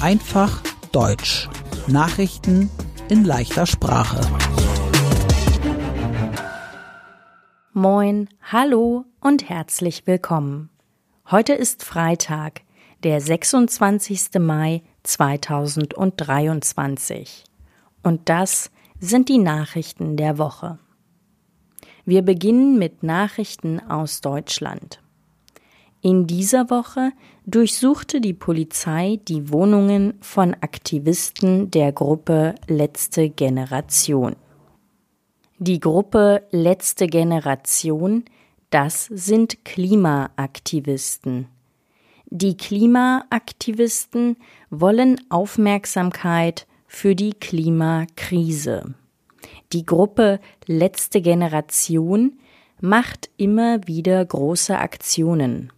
Einfach Deutsch. Nachrichten in leichter Sprache. Moin, hallo und herzlich willkommen. Heute ist Freitag, der 26. Mai 2023. Und das sind die Nachrichten der Woche. Wir beginnen mit Nachrichten aus Deutschland. In dieser Woche durchsuchte die Polizei die Wohnungen von Aktivisten der Gruppe Letzte Generation. Die Gruppe Letzte Generation, das sind Klimaaktivisten. Die Klimaaktivisten wollen Aufmerksamkeit für die Klimakrise. Die Gruppe Letzte Generation macht immer wieder große Aktionen.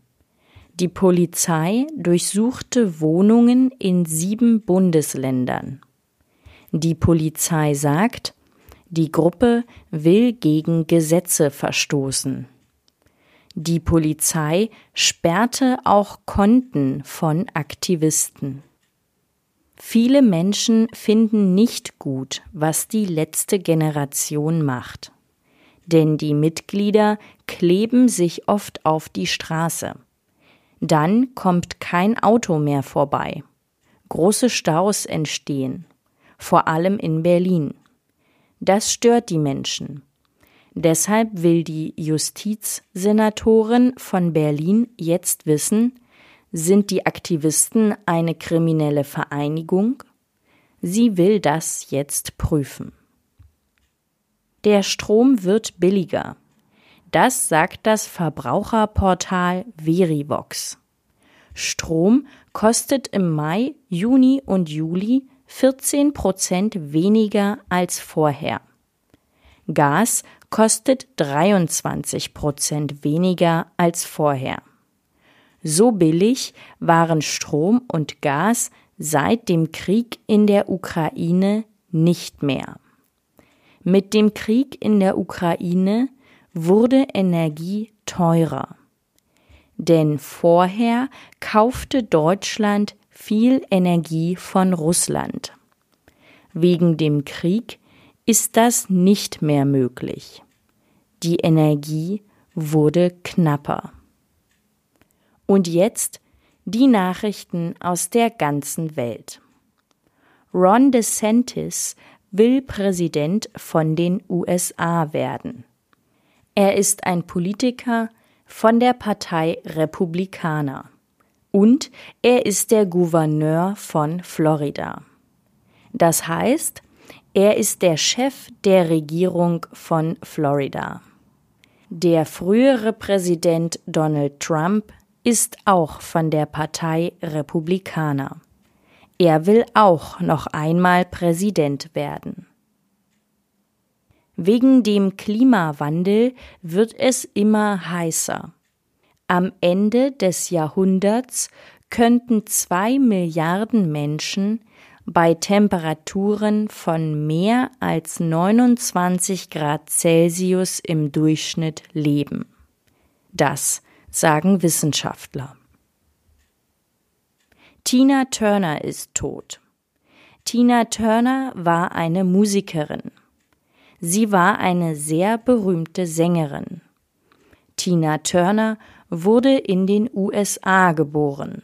Die Polizei durchsuchte Wohnungen in sieben Bundesländern. Die Polizei sagt, die Gruppe will gegen Gesetze verstoßen. Die Polizei sperrte auch Konten von Aktivisten. Viele Menschen finden nicht gut, was die letzte Generation macht. Denn die Mitglieder kleben sich oft auf die Straße. Dann kommt kein Auto mehr vorbei. Große Staus entstehen, vor allem in Berlin. Das stört die Menschen. Deshalb will die Justizsenatorin von Berlin jetzt wissen, sind die Aktivisten eine kriminelle Vereinigung? Sie will das jetzt prüfen. Der Strom wird billiger. Das sagt das Verbraucherportal Verivox. Strom kostet im Mai, Juni und Juli 14 Prozent weniger als vorher. Gas kostet 23 Prozent weniger als vorher. So billig waren Strom und Gas seit dem Krieg in der Ukraine nicht mehr. Mit dem Krieg in der Ukraine wurde Energie teurer. Denn vorher kaufte Deutschland viel Energie von Russland. Wegen dem Krieg ist das nicht mehr möglich. Die Energie wurde knapper. Und jetzt die Nachrichten aus der ganzen Welt. Ron DeSantis will Präsident von den USA werden. Er ist ein Politiker von der Partei Republikaner und er ist der Gouverneur von Florida. Das heißt, er ist der Chef der Regierung von Florida. Der frühere Präsident Donald Trump ist auch von der Partei Republikaner. Er will auch noch einmal Präsident werden. Wegen dem Klimawandel wird es immer heißer. Am Ende des Jahrhunderts könnten zwei Milliarden Menschen bei Temperaturen von mehr als 29 Grad Celsius im Durchschnitt leben. Das sagen Wissenschaftler. Tina Turner ist tot. Tina Turner war eine Musikerin. Sie war eine sehr berühmte Sängerin. Tina Turner wurde in den USA geboren.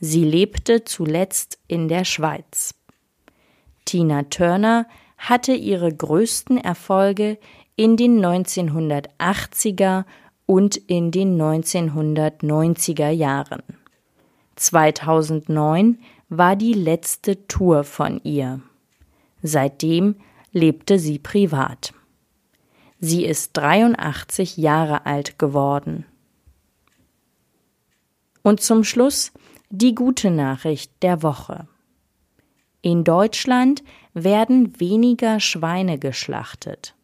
Sie lebte zuletzt in der Schweiz. Tina Turner hatte ihre größten Erfolge in den 1980er und in den 1990er Jahren. 2009 war die letzte Tour von ihr. Seitdem lebte sie privat. Sie ist 83 Jahre alt geworden. Und zum Schluss die gute Nachricht der Woche. In Deutschland werden weniger Schweine geschlachtet.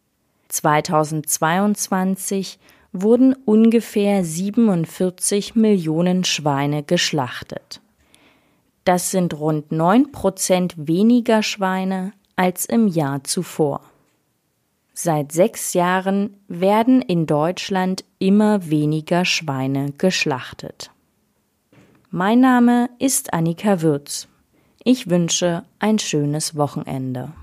2022 wurden ungefähr 47 Millionen Schweine geschlachtet. Das sind rund 9 Prozent weniger Schweine als im Jahr zuvor. Seit sechs Jahren werden in Deutschland immer weniger Schweine geschlachtet. Mein Name ist Annika Würz. Ich wünsche ein schönes Wochenende.